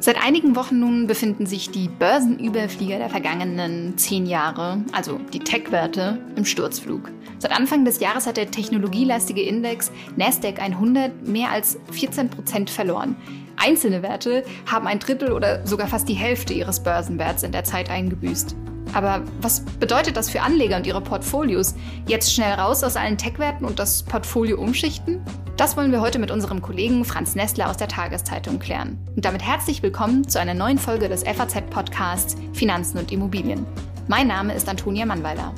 Seit einigen Wochen nun befinden sich die Börsenüberflieger der vergangenen zehn Jahre, also die Tech-Werte, im Sturzflug. Seit Anfang des Jahres hat der technologielastige Index Nasdaq 100 mehr als 14 Prozent verloren. Einzelne Werte haben ein Drittel oder sogar fast die Hälfte ihres Börsenwerts in der Zeit eingebüßt. Aber was bedeutet das für Anleger und ihre Portfolios? Jetzt schnell raus aus allen Tech-Werten und das Portfolio umschichten? Das wollen wir heute mit unserem Kollegen Franz Nestler aus der Tageszeitung klären. Und damit herzlich willkommen zu einer neuen Folge des FAZ-Podcasts Finanzen und Immobilien. Mein Name ist Antonia Mannweiler.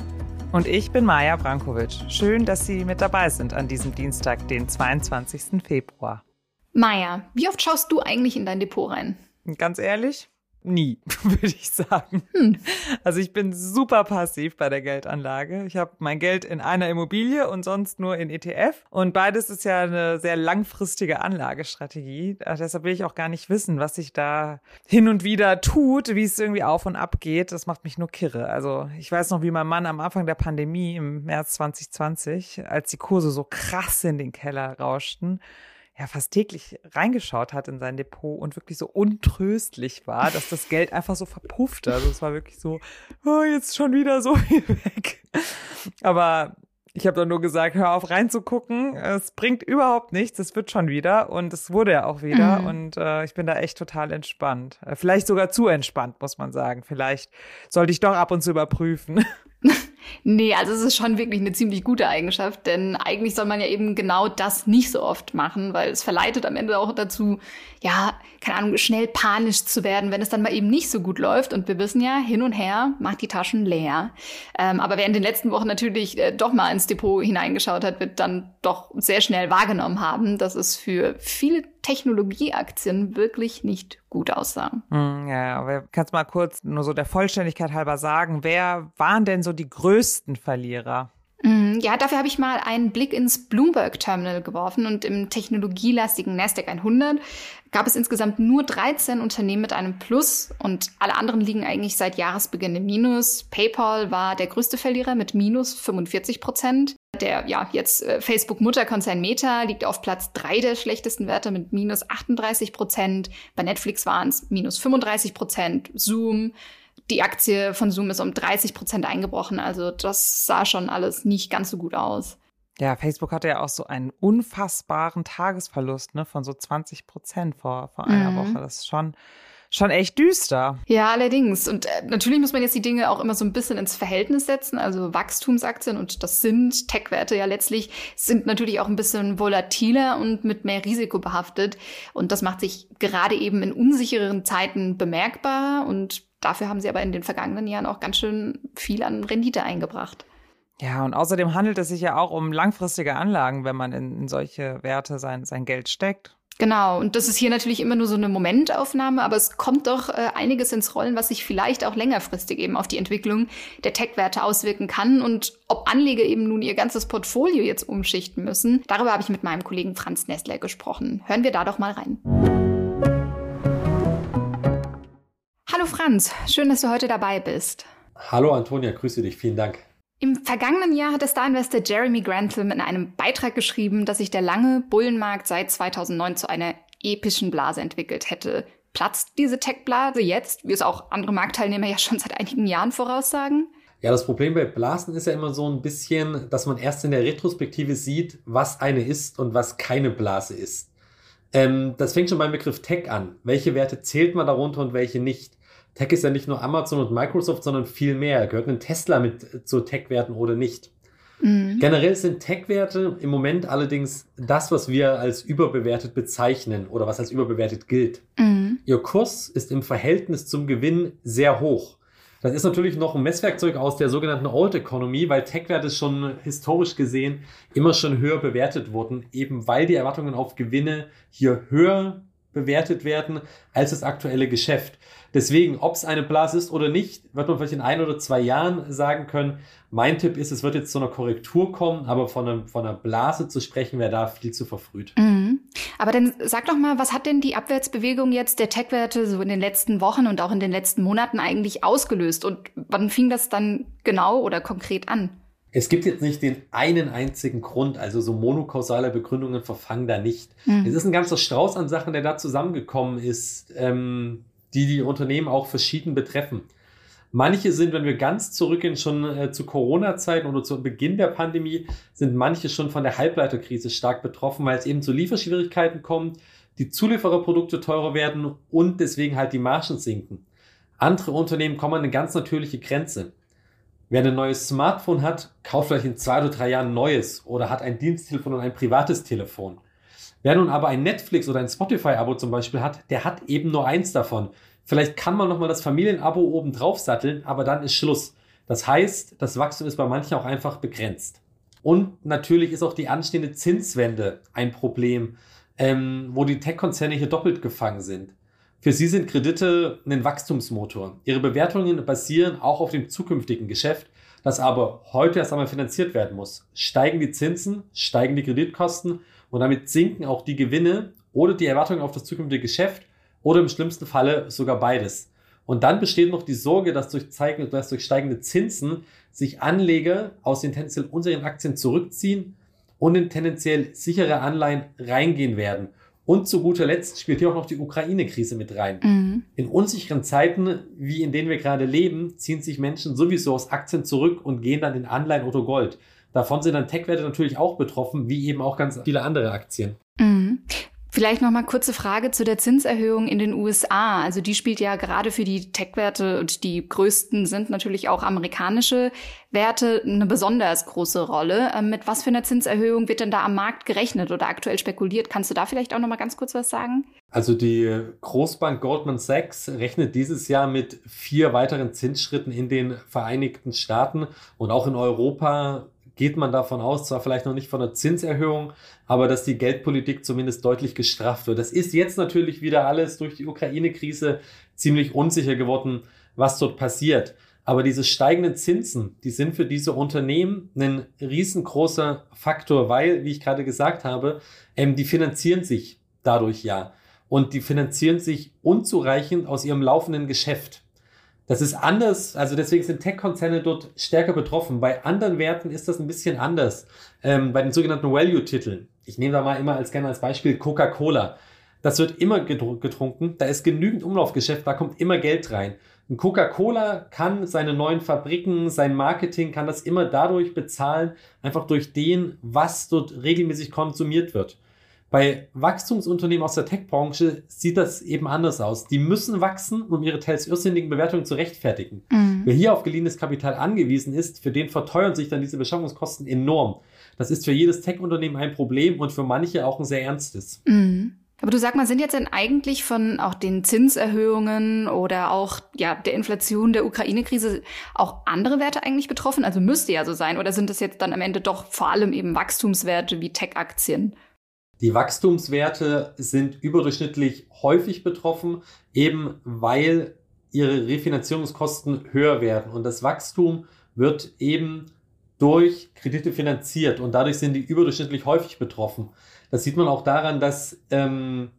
Und ich bin Maja Brankovic. Schön, dass Sie mit dabei sind an diesem Dienstag, den 22. Februar. Maja, wie oft schaust du eigentlich in dein Depot rein? Ganz ehrlich, Nie, würde ich sagen. Hm. Also ich bin super passiv bei der Geldanlage. Ich habe mein Geld in einer Immobilie und sonst nur in ETF. Und beides ist ja eine sehr langfristige Anlagestrategie. Deshalb will ich auch gar nicht wissen, was sich da hin und wieder tut, wie es irgendwie auf und ab geht. Das macht mich nur kirre. Also ich weiß noch, wie mein Mann am Anfang der Pandemie im März 2020, als die Kurse so krass in den Keller rauschten, ja fast täglich reingeschaut hat in sein Depot und wirklich so untröstlich war, dass das Geld einfach so verpuffte. Also es war wirklich so, oh, jetzt schon wieder so viel weg. Aber ich habe dann nur gesagt, hör auf reinzugucken. Es bringt überhaupt nichts. Es wird schon wieder. Und es wurde ja auch wieder. Mhm. Und äh, ich bin da echt total entspannt. Äh, vielleicht sogar zu entspannt, muss man sagen. Vielleicht sollte ich doch ab und zu überprüfen. Nee, also es ist schon wirklich eine ziemlich gute Eigenschaft, denn eigentlich soll man ja eben genau das nicht so oft machen, weil es verleitet am Ende auch dazu, ja, keine Ahnung, schnell panisch zu werden, wenn es dann mal eben nicht so gut läuft. Und wir wissen ja, hin und her macht die Taschen leer. Ähm, aber wer in den letzten Wochen natürlich äh, doch mal ins Depot hineingeschaut hat, wird dann doch sehr schnell wahrgenommen haben, dass es für viele Technologieaktien wirklich nicht gut aussah. Hm, ja, aber kannst mal kurz nur so der Vollständigkeit halber sagen, wer waren denn so die größten Verlierer? Mm, ja, dafür habe ich mal einen Blick ins Bloomberg Terminal geworfen und im technologielastigen Nasdaq 100 gab es insgesamt nur 13 Unternehmen mit einem Plus und alle anderen liegen eigentlich seit Jahresbeginn im Minus. PayPal war der größte Verlierer mit minus 45 Prozent. Der ja jetzt äh, Facebook-Mutterkonzern Meta liegt auf Platz drei der schlechtesten Werte mit minus 38 Prozent. Bei Netflix waren es minus 35 Prozent. Zoom die Aktie von Zoom ist um 30 Prozent eingebrochen. Also das sah schon alles nicht ganz so gut aus. Ja, Facebook hatte ja auch so einen unfassbaren Tagesverlust ne, von so 20 Prozent vor, vor einer mhm. Woche. Das ist schon, schon echt düster. Ja, allerdings. Und äh, natürlich muss man jetzt die Dinge auch immer so ein bisschen ins Verhältnis setzen. Also Wachstumsaktien, und das sind Tech-Werte ja letztlich, sind natürlich auch ein bisschen volatiler und mit mehr Risiko behaftet. Und das macht sich gerade eben in unsicheren Zeiten bemerkbar. Und Dafür haben sie aber in den vergangenen Jahren auch ganz schön viel an Rendite eingebracht. Ja, und außerdem handelt es sich ja auch um langfristige Anlagen, wenn man in, in solche Werte sein, sein Geld steckt. Genau, und das ist hier natürlich immer nur so eine Momentaufnahme, aber es kommt doch äh, einiges ins Rollen, was sich vielleicht auch längerfristig eben auf die Entwicklung der Tech-Werte auswirken kann und ob Anleger eben nun ihr ganzes Portfolio jetzt umschichten müssen. Darüber habe ich mit meinem Kollegen Franz Nestler gesprochen. Hören wir da doch mal rein. Hallo Franz, schön, dass du heute dabei bist. Hallo Antonia, grüße dich, vielen Dank. Im vergangenen Jahr hat der Star-Investor Jeremy Grantham in einem Beitrag geschrieben, dass sich der lange Bullenmarkt seit 2009 zu einer epischen Blase entwickelt hätte. Platzt diese Tech-Blase jetzt, wie es auch andere Marktteilnehmer ja schon seit einigen Jahren voraussagen? Ja, das Problem bei Blasen ist ja immer so ein bisschen, dass man erst in der Retrospektive sieht, was eine ist und was keine Blase ist. Ähm, das fängt schon beim Begriff Tech an. Welche Werte zählt man darunter und welche nicht? Tech ist ja nicht nur Amazon und Microsoft, sondern viel mehr. Gehört ein Tesla mit zu Tech-Werten oder nicht? Mhm. Generell sind Tech-Werte im Moment allerdings das, was wir als überbewertet bezeichnen oder was als überbewertet gilt. Mhm. Ihr Kurs ist im Verhältnis zum Gewinn sehr hoch. Das ist natürlich noch ein Messwerkzeug aus der sogenannten Old Economy, weil Tech-Werte schon historisch gesehen immer schon höher bewertet wurden, eben weil die Erwartungen auf Gewinne hier höher bewertet werden als das aktuelle Geschäft. Deswegen, ob es eine Blase ist oder nicht, wird man vielleicht in ein oder zwei Jahren sagen können. Mein Tipp ist, es wird jetzt zu einer Korrektur kommen, aber von, einem, von einer Blase zu sprechen, wäre da viel zu verfrüht. Mhm. Aber dann sag doch mal, was hat denn die Abwärtsbewegung jetzt der Tech-Werte so in den letzten Wochen und auch in den letzten Monaten eigentlich ausgelöst? Und wann fing das dann genau oder konkret an? Es gibt jetzt nicht den einen einzigen Grund, also so monokausale Begründungen verfangen da nicht. Mhm. Es ist ein ganzer Strauß an Sachen, der da zusammengekommen ist, ähm, die die Unternehmen auch verschieden betreffen. Manche sind, wenn wir ganz zurückgehen, schon äh, zu Corona-Zeiten oder zu Beginn der Pandemie, sind manche schon von der Halbleiterkrise stark betroffen, weil es eben zu Lieferschwierigkeiten kommt, die Zuliefererprodukte teurer werden und deswegen halt die Margen sinken. Andere Unternehmen kommen an eine ganz natürliche Grenze. Wer ein neues Smartphone hat, kauft vielleicht in zwei oder drei Jahren ein neues oder hat ein Diensttelefon und ein privates Telefon. Wer nun aber ein Netflix oder ein Spotify-Abo zum Beispiel hat, der hat eben nur eins davon. Vielleicht kann man nochmal das Familienabo oben drauf satteln, aber dann ist Schluss. Das heißt, das Wachstum ist bei manchen auch einfach begrenzt. Und natürlich ist auch die anstehende Zinswende ein Problem, ähm, wo die Tech-Konzerne hier doppelt gefangen sind. Für sie sind Kredite ein Wachstumsmotor. Ihre Bewertungen basieren auch auf dem zukünftigen Geschäft, das aber heute erst einmal finanziert werden muss. Steigen die Zinsen, steigen die Kreditkosten und damit sinken auch die Gewinne oder die Erwartungen auf das zukünftige Geschäft oder im schlimmsten Falle sogar beides. Und dann besteht noch die Sorge, dass durch, dass durch steigende Zinsen sich Anleger aus den tendenziell unsicheren Aktien zurückziehen und in tendenziell sichere Anleihen reingehen werden. Und zu guter Letzt spielt hier auch noch die Ukraine-Krise mit rein. Mhm. In unsicheren Zeiten, wie in denen wir gerade leben, ziehen sich Menschen sowieso aus Aktien zurück und gehen dann in Anleihen oder Gold. Davon sind dann Tech-Werte natürlich auch betroffen, wie eben auch ganz viele andere Aktien. Mhm. Vielleicht noch mal kurze Frage zu der Zinserhöhung in den USA. Also die spielt ja gerade für die Tech-Werte und die größten sind natürlich auch amerikanische Werte eine besonders große Rolle. Ähm, mit was für einer Zinserhöhung wird denn da am Markt gerechnet oder aktuell spekuliert? Kannst du da vielleicht auch noch mal ganz kurz was sagen? Also die Großbank Goldman Sachs rechnet dieses Jahr mit vier weiteren Zinsschritten in den Vereinigten Staaten und auch in Europa geht man davon aus, zwar vielleicht noch nicht von einer Zinserhöhung, aber dass die Geldpolitik zumindest deutlich gestrafft wird. Das ist jetzt natürlich wieder alles durch die Ukraine-Krise ziemlich unsicher geworden, was dort passiert. Aber diese steigenden Zinsen, die sind für diese Unternehmen ein riesengroßer Faktor, weil, wie ich gerade gesagt habe, ähm, die finanzieren sich dadurch ja. Und die finanzieren sich unzureichend aus ihrem laufenden Geschäft. Das ist anders, also deswegen sind Tech-Konzerne dort stärker betroffen. Bei anderen Werten ist das ein bisschen anders. Ähm, bei den sogenannten Value-Titeln. Ich nehme da mal immer als gerne als Beispiel Coca-Cola. Das wird immer getrunken, da ist genügend Umlaufgeschäft, da kommt immer Geld rein. Ein Coca-Cola kann seine neuen Fabriken, sein Marketing, kann das immer dadurch bezahlen, einfach durch den, was dort regelmäßig konsumiert wird. Bei Wachstumsunternehmen aus der Tech-Branche sieht das eben anders aus. Die müssen wachsen, um ihre teils irrsinnigen Bewertungen zu rechtfertigen. Mhm. Wer hier auf geliehenes Kapital angewiesen ist, für den verteuern sich dann diese Beschaffungskosten enorm. Das ist für jedes Tech-Unternehmen ein Problem und für manche auch ein sehr ernstes. Mhm. Aber du sag mal, sind jetzt denn eigentlich von auch den Zinserhöhungen oder auch ja der Inflation der Ukraine-Krise auch andere Werte eigentlich betroffen? Also müsste ja so sein. Oder sind das jetzt dann am Ende doch vor allem eben Wachstumswerte wie Tech-Aktien? Die Wachstumswerte sind überdurchschnittlich häufig betroffen, eben weil ihre Refinanzierungskosten höher werden. Und das Wachstum wird eben durch Kredite finanziert und dadurch sind die überdurchschnittlich häufig betroffen. Das sieht man auch daran, dass ähm,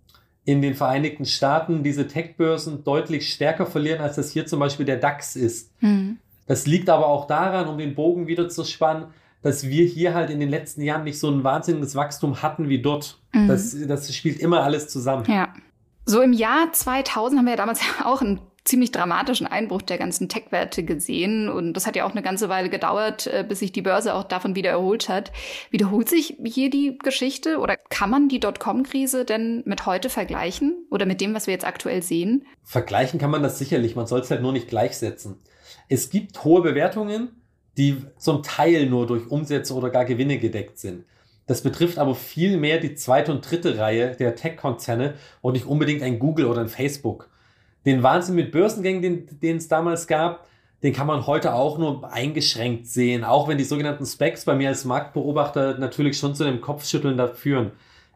in den Vereinigten Staaten diese Tech-Börsen deutlich stärker verlieren, als das hier zum Beispiel der DAX ist. Mhm. Das liegt aber auch daran, um den Bogen wieder zu spannen, dass wir hier halt in den letzten Jahren nicht so ein wahnsinniges Wachstum hatten wie dort. Mhm. Das, das spielt immer alles zusammen. Ja. So im Jahr 2000 haben wir ja damals auch einen ziemlich dramatischen Einbruch der ganzen Tech-Werte gesehen. Und das hat ja auch eine ganze Weile gedauert, äh, bis sich die Börse auch davon wieder erholt hat. Wiederholt sich hier die Geschichte oder kann man die Dotcom-Krise denn mit heute vergleichen oder mit dem, was wir jetzt aktuell sehen? Vergleichen kann man das sicherlich. Man soll es halt nur nicht gleichsetzen. Es gibt hohe Bewertungen die zum Teil nur durch Umsätze oder gar Gewinne gedeckt sind. Das betrifft aber viel mehr die zweite und dritte Reihe der Tech-Konzerne und nicht unbedingt ein Google oder ein Facebook. Den Wahnsinn mit Börsengängen, den, es damals gab, den kann man heute auch nur eingeschränkt sehen, auch wenn die sogenannten Specs bei mir als Marktbeobachter natürlich schon zu einem Kopfschütteln da führen.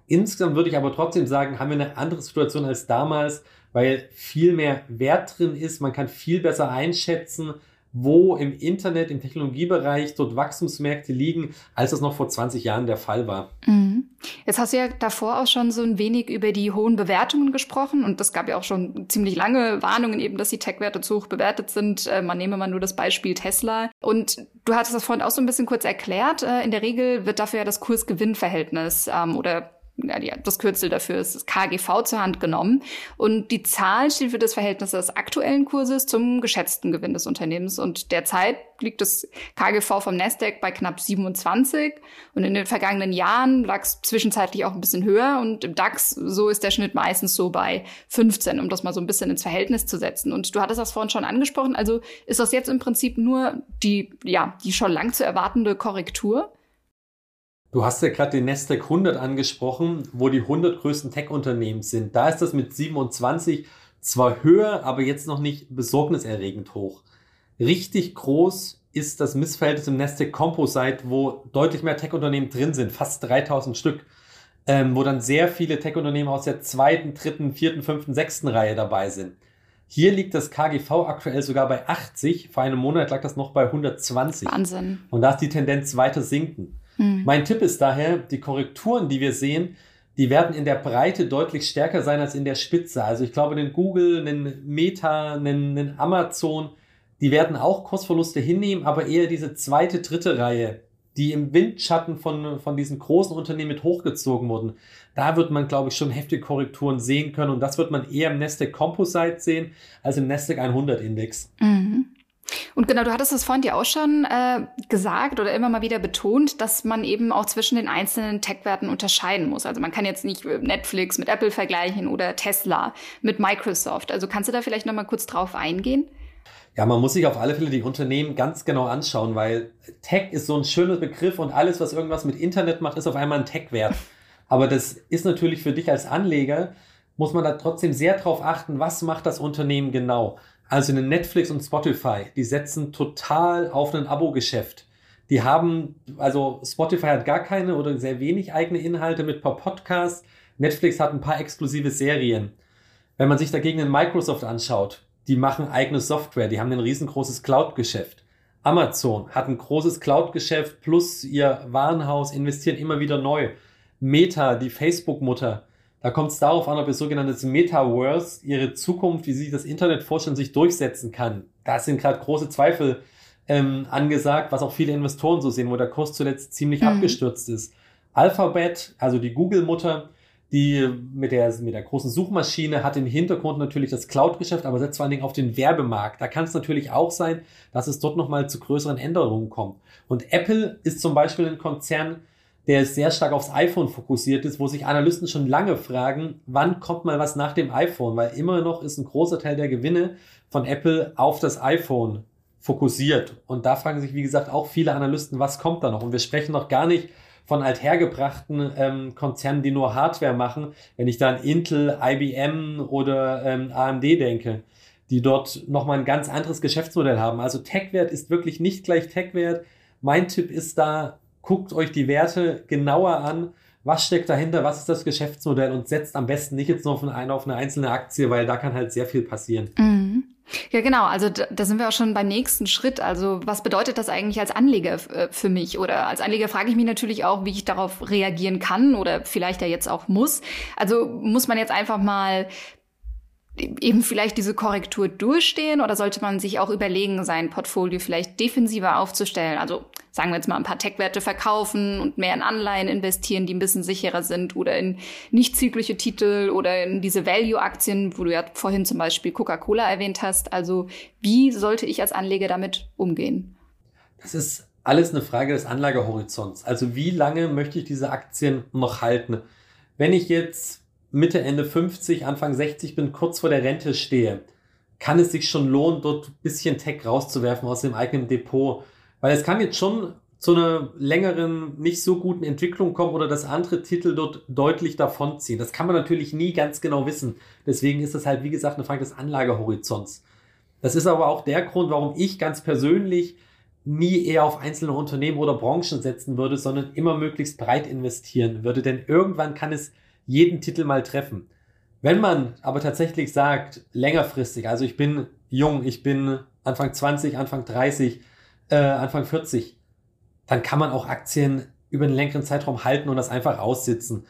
Insgesamt würde ich aber trotzdem sagen, haben wir eine andere Situation als damals, weil viel mehr Wert drin ist, man kann viel besser einschätzen, wo im Internet, im Technologiebereich dort Wachstumsmärkte liegen, als das noch vor 20 Jahren der Fall war. Mhm. Jetzt hast du ja davor auch schon so ein wenig über die hohen Bewertungen gesprochen und das gab ja auch schon ziemlich lange Warnungen eben, dass die Tech-Werte zu hoch bewertet sind. Äh, man nehme mal nur das Beispiel Tesla. Und du hattest das vorhin auch so ein bisschen kurz erklärt. Äh, in der Regel wird dafür ja das Kurs-Gewinn-Verhältnis ähm, oder ja, die, das Kürzel dafür ist das KGV zur Hand genommen. Und die Zahl steht für das Verhältnis des aktuellen Kurses zum geschätzten Gewinn des Unternehmens. Und derzeit liegt das KGV vom Nasdaq bei knapp 27. Und in den vergangenen Jahren lag es zwischenzeitlich auch ein bisschen höher. Und im DAX, so ist der Schnitt meistens so bei 15, um das mal so ein bisschen ins Verhältnis zu setzen. Und du hattest das vorhin schon angesprochen. Also ist das jetzt im Prinzip nur die, ja, die schon lang zu erwartende Korrektur? Du hast ja gerade den Nasdaq 100 angesprochen, wo die 100 größten Tech-Unternehmen sind. Da ist das mit 27 zwar höher, aber jetzt noch nicht besorgniserregend hoch. Richtig groß ist das Missverhältnis im Nasdaq Composite, wo deutlich mehr Tech-Unternehmen drin sind, fast 3000 Stück, ähm, wo dann sehr viele Tech-Unternehmen aus der zweiten, dritten, vierten, fünften, sechsten Reihe dabei sind. Hier liegt das KGV aktuell sogar bei 80. Vor einem Monat lag das noch bei 120. Wahnsinn. Und da ist die Tendenz weiter sinken. Mhm. Mein Tipp ist daher, die Korrekturen, die wir sehen, die werden in der Breite deutlich stärker sein als in der Spitze. Also ich glaube, einen Google, einen Meta, einen, einen Amazon, die werden auch Kursverluste hinnehmen, aber eher diese zweite, dritte Reihe, die im Windschatten von, von diesen großen Unternehmen mit hochgezogen wurden. Da wird man, glaube ich, schon heftige Korrekturen sehen können und das wird man eher im Nasdaq Composite sehen als im Nasdaq 100 Index. Mhm. Und genau, du hattest es vorhin dir auch schon äh, gesagt oder immer mal wieder betont, dass man eben auch zwischen den einzelnen Tech-Werten unterscheiden muss. Also man kann jetzt nicht Netflix mit Apple vergleichen oder Tesla mit Microsoft. Also kannst du da vielleicht noch mal kurz drauf eingehen? Ja, man muss sich auf alle Fälle die Unternehmen ganz genau anschauen, weil Tech ist so ein schöner Begriff und alles, was irgendwas mit Internet macht, ist auf einmal ein Tech-Wert. Aber das ist natürlich für dich als Anleger, muss man da trotzdem sehr drauf achten, was macht das Unternehmen genau. Also eine Netflix und Spotify, die setzen total auf ein Abo-Geschäft. Die haben, also Spotify hat gar keine oder sehr wenig eigene Inhalte mit paar Podcasts. Netflix hat ein paar exklusive Serien. Wenn man sich dagegen den Microsoft anschaut, die machen eigene Software, die haben ein riesengroßes Cloud-Geschäft. Amazon hat ein großes Cloud-Geschäft plus ihr Warenhaus, investieren immer wieder neu. Meta, die Facebook-Mutter, da kommt es darauf an, ob ihr sogenanntes Metaverse, ihre Zukunft, wie sie sich das Internet vorstellen, sich durchsetzen kann. Da sind gerade große Zweifel ähm, angesagt, was auch viele Investoren so sehen, wo der Kurs zuletzt ziemlich mhm. abgestürzt ist. Alphabet, also die Google-Mutter, die mit der, mit der großen Suchmaschine hat im Hintergrund natürlich das Cloud-Geschäft, aber setzt vor allen Dingen auf den Werbemarkt. Da kann es natürlich auch sein, dass es dort nochmal zu größeren Änderungen kommt. Und Apple ist zum Beispiel ein Konzern, der sehr stark aufs iPhone fokussiert ist, wo sich Analysten schon lange fragen, wann kommt mal was nach dem iPhone, weil immer noch ist ein großer Teil der Gewinne von Apple auf das iPhone fokussiert. Und da fragen sich, wie gesagt, auch viele Analysten, was kommt da noch? Und wir sprechen noch gar nicht von althergebrachten ähm, Konzernen, die nur Hardware machen, wenn ich da an Intel, IBM oder ähm, AMD denke, die dort nochmal ein ganz anderes Geschäftsmodell haben. Also Tech-Wert ist wirklich nicht gleich Tech-Wert. Mein Tipp ist da, guckt euch die Werte genauer an. Was steckt dahinter? Was ist das Geschäftsmodell? Und setzt am besten nicht jetzt nur von einer auf eine einzelne Aktie, weil da kann halt sehr viel passieren. Mhm. Ja, genau. Also da, da, sind wir auch schon beim nächsten Schritt. Also was bedeutet das eigentlich als Anleger äh, für mich? Oder als Anleger frage ich mich natürlich auch, wie ich darauf reagieren kann oder vielleicht ja jetzt auch muss. Also muss man jetzt einfach mal eben vielleicht diese Korrektur durchstehen oder sollte man sich auch überlegen, sein Portfolio vielleicht defensiver aufzustellen? Also sagen wir jetzt mal ein paar Tech-Werte verkaufen und mehr in Anleihen investieren, die ein bisschen sicherer sind oder in nicht zyklische Titel oder in diese Value-Aktien, wo du ja vorhin zum Beispiel Coca-Cola erwähnt hast. Also wie sollte ich als Anleger damit umgehen? Das ist alles eine Frage des Anlagehorizonts. Also wie lange möchte ich diese Aktien noch halten? Wenn ich jetzt Mitte, Ende 50, Anfang 60 bin, kurz vor der Rente stehe, kann es sich schon lohnen, dort ein bisschen Tech rauszuwerfen aus dem eigenen Depot. Weil es kann jetzt schon zu einer längeren, nicht so guten Entwicklung kommen oder dass andere Titel dort deutlich davonziehen. Das kann man natürlich nie ganz genau wissen. Deswegen ist das halt, wie gesagt, eine Frage des Anlagehorizonts. Das ist aber auch der Grund, warum ich ganz persönlich nie eher auf einzelne Unternehmen oder Branchen setzen würde, sondern immer möglichst breit investieren würde. Denn irgendwann kann es jeden Titel mal treffen. Wenn man aber tatsächlich sagt, längerfristig, also ich bin jung, ich bin Anfang 20, Anfang 30, äh, Anfang 40, dann kann man auch Aktien über einen längeren Zeitraum halten und das einfach aussitzen.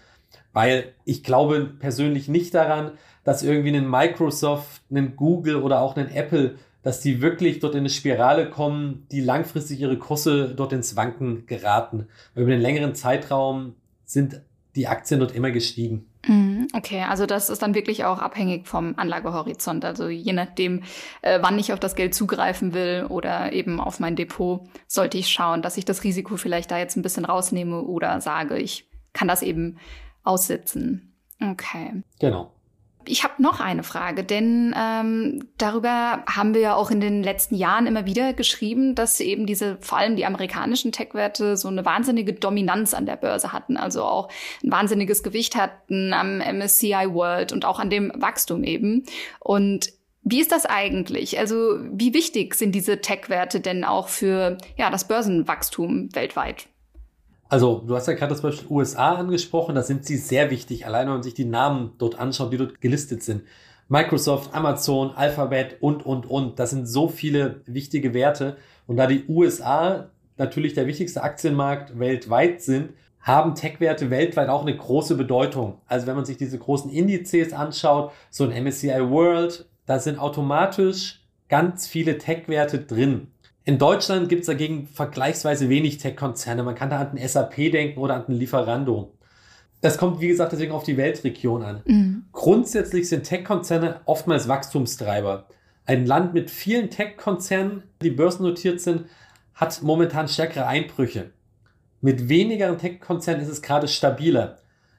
Weil ich glaube persönlich nicht daran, dass irgendwie ein Microsoft, ein Google oder auch ein Apple, dass die wirklich dort in eine Spirale kommen, die langfristig ihre Kurse dort ins Wanken geraten. Über einen längeren Zeitraum sind die Aktien dort immer gestiegen. Mhm, okay, also das ist dann wirklich auch abhängig vom Anlagehorizont. Also je nachdem, äh, wann ich auf das Geld zugreifen will oder eben auf mein Depot, sollte ich schauen, dass ich das Risiko vielleicht da jetzt ein bisschen rausnehme oder sage, ich kann das eben aussitzen. Okay. Genau. Ich habe noch eine Frage, denn ähm, darüber haben wir ja auch in den letzten Jahren immer wieder geschrieben, dass eben diese, vor allem die amerikanischen Tech-Werte, so eine wahnsinnige Dominanz an der Börse hatten, also auch ein wahnsinniges Gewicht hatten am MSCI World und auch an dem Wachstum eben. Und wie ist das eigentlich? Also wie wichtig sind diese Tech-Werte denn auch für ja, das Börsenwachstum weltweit? Also, du hast ja gerade das Beispiel USA angesprochen, da sind sie sehr wichtig, allein wenn man sich die Namen dort anschaut, die dort gelistet sind. Microsoft, Amazon, Alphabet und, und, und. Das sind so viele wichtige Werte. Und da die USA natürlich der wichtigste Aktienmarkt weltweit sind, haben Tech-Werte weltweit auch eine große Bedeutung. Also wenn man sich diese großen Indizes anschaut, so ein MSCI World, da sind automatisch ganz viele Tech-Werte drin. In Deutschland gibt es dagegen vergleichsweise wenig Tech-Konzerne. Man kann da an den SAP denken oder an den Lieferando. Das kommt, wie gesagt, deswegen auf die Weltregion an. Mhm. Grundsätzlich sind Tech-Konzerne oftmals Wachstumstreiber. Ein Land mit vielen Tech-Konzernen, die börsennotiert sind, hat momentan stärkere Einbrüche. Mit wenigeren Tech-Konzernen ist es gerade stabiler.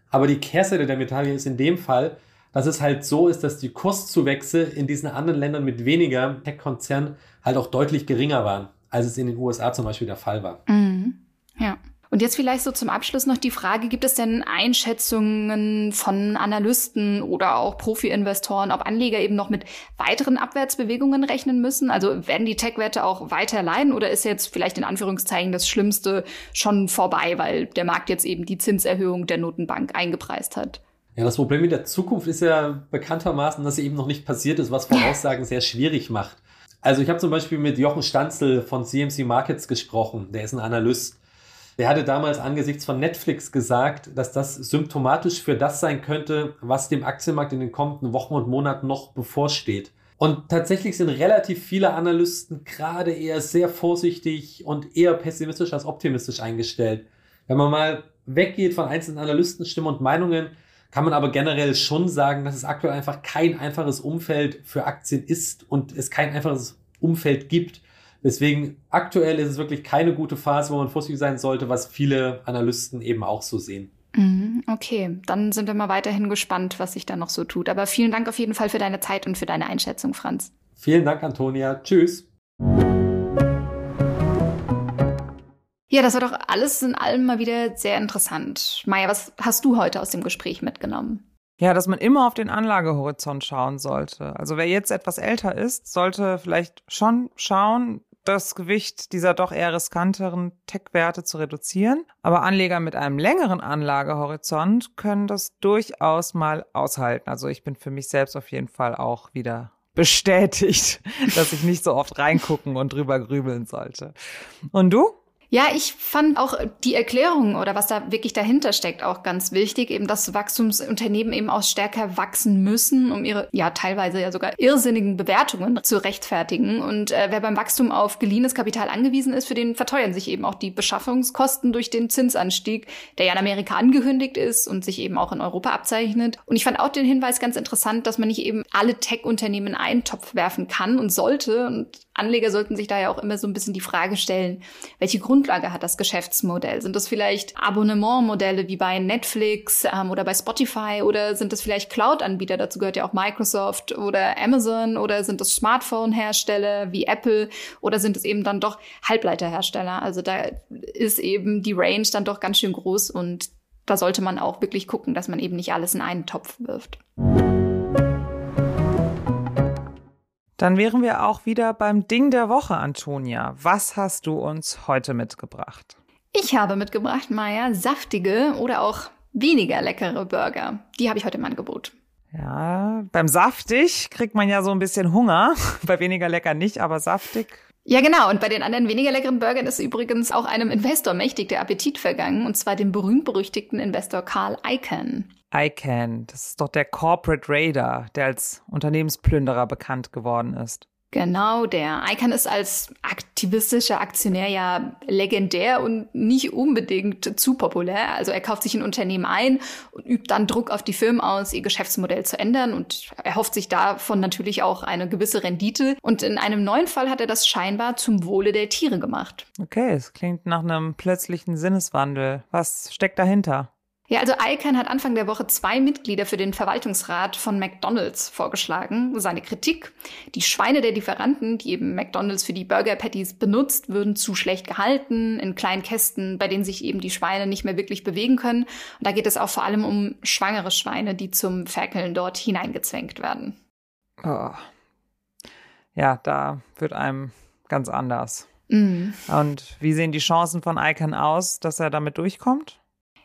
Aber die Kehrseite der Medaille ist in dem Fall, dass es halt so ist, dass die Kurszuwächse in diesen anderen Ländern mit weniger Tech-Konzernen halt auch deutlich geringer waren, als es in den USA zum Beispiel der Fall war. Mhm. Ja. Und jetzt vielleicht so zum Abschluss noch die Frage, gibt es denn Einschätzungen von Analysten oder auch Profi-Investoren, ob Anleger eben noch mit weiteren Abwärtsbewegungen rechnen müssen? Also werden die Tech-Werte auch weiter leiden oder ist jetzt vielleicht in Anführungszeichen das Schlimmste schon vorbei, weil der Markt jetzt eben die Zinserhöhung der Notenbank eingepreist hat? Ja, das Problem mit der Zukunft ist ja bekanntermaßen, dass sie eben noch nicht passiert ist, was Voraussagen sehr schwierig macht. Also ich habe zum Beispiel mit Jochen Stanzel von CMC Markets gesprochen, der ist ein Analyst. Der hatte damals angesichts von Netflix gesagt, dass das symptomatisch für das sein könnte, was dem Aktienmarkt in den kommenden Wochen und Monaten noch bevorsteht. Und tatsächlich sind relativ viele Analysten gerade eher sehr vorsichtig und eher pessimistisch als optimistisch eingestellt. Wenn man mal weggeht von einzelnen Analystenstimmen und Meinungen, kann man aber generell schon sagen, dass es aktuell einfach kein einfaches Umfeld für Aktien ist und es kein einfaches Umfeld gibt. Deswegen aktuell ist es wirklich keine gute Phase, wo man vorsichtig sein sollte, was viele Analysten eben auch so sehen. Mhm, okay, dann sind wir mal weiterhin gespannt, was sich da noch so tut. Aber vielen Dank auf jeden Fall für deine Zeit und für deine Einschätzung, Franz. Vielen Dank, Antonia. Tschüss. Ja, das war doch alles in allem mal wieder sehr interessant. Maja, was hast du heute aus dem Gespräch mitgenommen? Ja, dass man immer auf den Anlagehorizont schauen sollte. Also wer jetzt etwas älter ist, sollte vielleicht schon schauen, das Gewicht dieser doch eher riskanteren Tech-Werte zu reduzieren. Aber Anleger mit einem längeren Anlagehorizont können das durchaus mal aushalten. Also ich bin für mich selbst auf jeden Fall auch wieder bestätigt, dass ich nicht so oft reingucken und drüber grübeln sollte. Und du? Ja, ich fand auch die Erklärung oder was da wirklich dahinter steckt auch ganz wichtig, eben dass Wachstumsunternehmen eben auch stärker wachsen müssen, um ihre ja teilweise ja sogar irrsinnigen Bewertungen zu rechtfertigen. Und äh, wer beim Wachstum auf geliehenes Kapital angewiesen ist, für den verteuern sich eben auch die Beschaffungskosten durch den Zinsanstieg, der ja in Amerika angekündigt ist und sich eben auch in Europa abzeichnet. Und ich fand auch den Hinweis ganz interessant, dass man nicht eben alle Tech-Unternehmen in einen Topf werfen kann und sollte. Und Anleger sollten sich da ja auch immer so ein bisschen die Frage stellen, welche Grundlage hat das Geschäftsmodell? Sind das vielleicht Abonnementmodelle wie bei Netflix ähm, oder bei Spotify oder sind das vielleicht Cloud-Anbieter? Dazu gehört ja auch Microsoft oder Amazon oder sind das Smartphone-Hersteller wie Apple oder sind es eben dann doch Halbleiterhersteller? Also da ist eben die Range dann doch ganz schön groß und da sollte man auch wirklich gucken, dass man eben nicht alles in einen Topf wirft. Dann wären wir auch wieder beim Ding der Woche, Antonia. Was hast du uns heute mitgebracht? Ich habe mitgebracht, Maya, saftige oder auch weniger leckere Burger. Die habe ich heute im Angebot. Ja, beim saftig kriegt man ja so ein bisschen Hunger. Bei weniger lecker nicht, aber saftig. Ja, genau. Und bei den anderen weniger leckeren Burgern ist übrigens auch einem Investor mächtig der Appetit vergangen, und zwar dem berühmt-berüchtigten Investor Carl Icahn. Icahn, das ist doch der Corporate Raider, der als Unternehmensplünderer bekannt geworden ist. Genau, der Icahn ist als aktivistischer Aktionär ja legendär und nicht unbedingt zu populär. Also er kauft sich ein Unternehmen ein und übt dann Druck auf die Firmen aus, ihr Geschäftsmodell zu ändern und er hofft sich davon natürlich auch eine gewisse Rendite. Und in einem neuen Fall hat er das scheinbar zum Wohle der Tiere gemacht. Okay, es klingt nach einem plötzlichen Sinneswandel. Was steckt dahinter? Ja, also Icahn hat Anfang der Woche zwei Mitglieder für den Verwaltungsrat von McDonald's vorgeschlagen. Seine Kritik, die Schweine der Lieferanten, die eben McDonald's für die Burger Patties benutzt, würden zu schlecht gehalten, in kleinen Kästen, bei denen sich eben die Schweine nicht mehr wirklich bewegen können. Und da geht es auch vor allem um schwangere Schweine, die zum Ferkeln dort hineingezwängt werden. Oh. Ja, da wird einem ganz anders. Mhm. Und wie sehen die Chancen von Icahn aus, dass er damit durchkommt?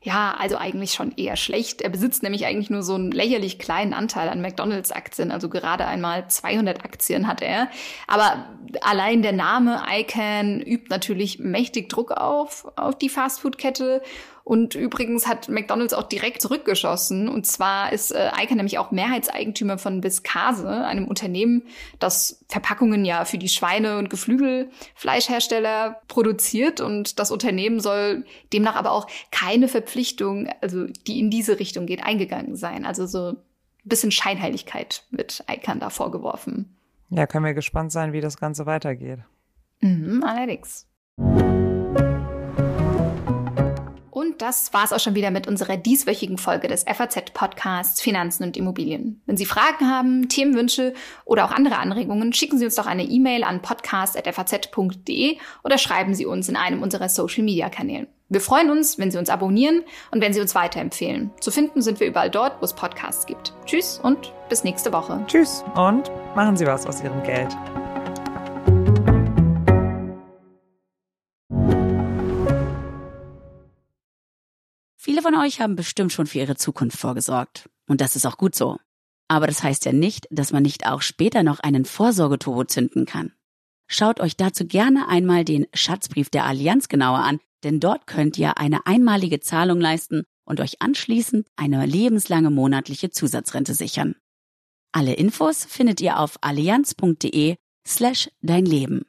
Ja, also eigentlich schon eher schlecht. Er besitzt nämlich eigentlich nur so einen lächerlich kleinen Anteil an McDonalds-Aktien, also gerade einmal 200 Aktien hat er. Aber allein der Name ICANN übt natürlich mächtig Druck auf, auf die Fastfood-Kette. Und übrigens hat McDonald's auch direkt zurückgeschossen. Und zwar ist äh, Icahn nämlich auch Mehrheitseigentümer von Viscase, einem Unternehmen, das Verpackungen ja für die Schweine- und Geflügelfleischhersteller produziert. Und das Unternehmen soll demnach aber auch keine Verpflichtung, also die in diese Richtung geht, eingegangen sein. Also so ein bisschen Scheinheiligkeit wird Icahn da vorgeworfen. Ja, können wir gespannt sein, wie das Ganze weitergeht. Mhm, allerdings. Das war's auch schon wieder mit unserer dieswöchigen Folge des FAZ-Podcasts Finanzen und Immobilien. Wenn Sie Fragen haben, Themenwünsche oder auch andere Anregungen, schicken Sie uns doch eine E-Mail an podcast.faz.de oder schreiben Sie uns in einem unserer Social-Media-Kanälen. Wir freuen uns, wenn Sie uns abonnieren und wenn Sie uns weiterempfehlen. Zu finden sind wir überall dort, wo es Podcasts gibt. Tschüss und bis nächste Woche. Tschüss und machen Sie was aus Ihrem Geld. Viele von euch haben bestimmt schon für ihre Zukunft vorgesorgt. Und das ist auch gut so. Aber das heißt ja nicht, dass man nicht auch später noch einen Vorsorgeturbo zünden kann. Schaut euch dazu gerne einmal den Schatzbrief der Allianz genauer an, denn dort könnt ihr eine einmalige Zahlung leisten und euch anschließend eine lebenslange monatliche Zusatzrente sichern. Alle Infos findet ihr auf allianz.de slash dein Leben.